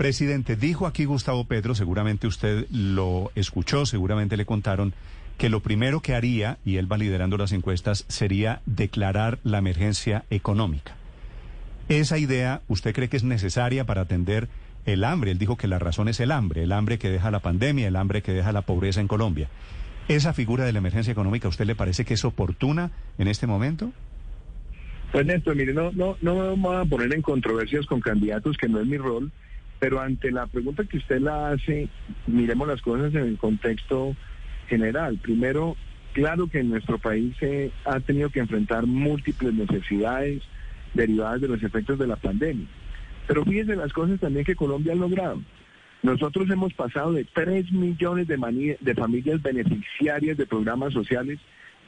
Presidente, dijo aquí Gustavo Petro, seguramente usted lo escuchó, seguramente le contaron, que lo primero que haría, y él va liderando las encuestas, sería declarar la emergencia económica. ¿Esa idea usted cree que es necesaria para atender el hambre? Él dijo que la razón es el hambre, el hambre que deja la pandemia, el hambre que deja la pobreza en Colombia. ¿Esa figura de la emergencia económica a usted le parece que es oportuna en este momento? Pues Néstor, mire, no, no, no me voy a poner en controversias con candidatos, que no es mi rol, pero ante la pregunta que usted la hace, miremos las cosas en el contexto general. Primero, claro que nuestro país se ha tenido que enfrentar múltiples necesidades derivadas de los efectos de la pandemia. Pero fíjense las cosas también que Colombia ha logrado. Nosotros hemos pasado de 3 millones de, de familias beneficiarias de programas sociales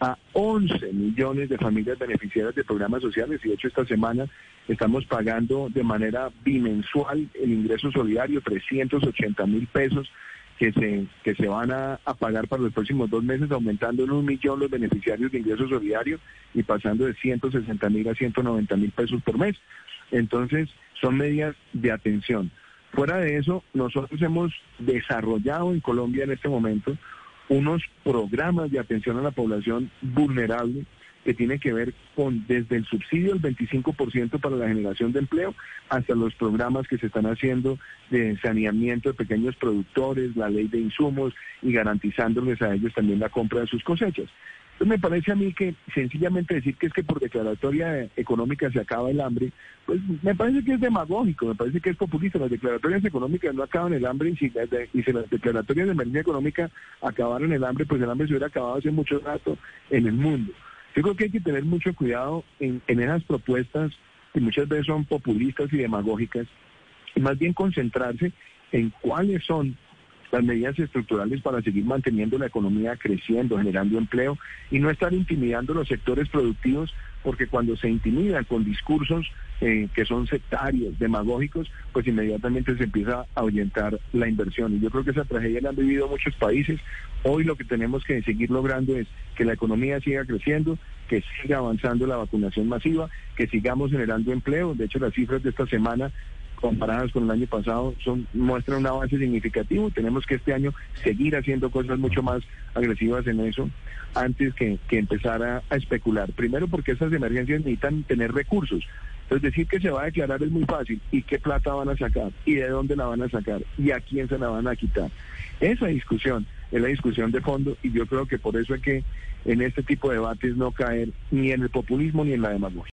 a 11 millones de familias beneficiarias de programas sociales y de hecho esta semana estamos pagando de manera bimensual el ingreso solidario, 380 mil pesos que se, que se van a, a, pagar para los próximos dos meses, aumentando en un millón los beneficiarios de ingreso solidario y pasando de 160 mil a 190 mil pesos por mes. Entonces, son medidas de atención. Fuera de eso, nosotros hemos desarrollado en Colombia en este momento unos programas de atención a la población vulnerable que tienen que ver con desde el subsidio del 25% para la generación de empleo hasta los programas que se están haciendo de saneamiento de pequeños productores, la ley de insumos y garantizándoles a ellos también la compra de sus cosechas. Me parece a mí que sencillamente decir que es que por declaratoria económica se acaba el hambre, pues me parece que es demagógico, me parece que es populista. Las declaratorias económicas no acaban el hambre y si, las declaratorias de emergencia económica acabaran el hambre, pues el hambre se hubiera acabado hace mucho rato en el mundo. Yo creo que hay que tener mucho cuidado en, en esas propuestas que muchas veces son populistas y demagógicas, y más bien concentrarse en cuáles son las medidas estructurales para seguir manteniendo la economía creciendo, generando empleo y no estar intimidando los sectores productivos, porque cuando se intimidan con discursos eh, que son sectarios, demagógicos, pues inmediatamente se empieza a ahuyentar la inversión. Y yo creo que esa tragedia la han vivido muchos países. Hoy lo que tenemos que seguir logrando es que la economía siga creciendo, que siga avanzando la vacunación masiva, que sigamos generando empleo. De hecho, las cifras de esta semana comparadas con el año pasado son muestran un avance significativo. Tenemos que este año seguir haciendo cosas mucho más agresivas en eso antes que, empezar a, a, especular. Primero porque esas emergencias necesitan tener recursos. Entonces decir que se va a declarar es muy fácil. ¿Y qué plata van a sacar? ¿Y de dónde la van a sacar? ¿Y a quién se la van a quitar? Esa discusión es la discusión de fondo y yo creo que por eso hay que en este tipo de debates no caer ni en el populismo ni en la demagogia.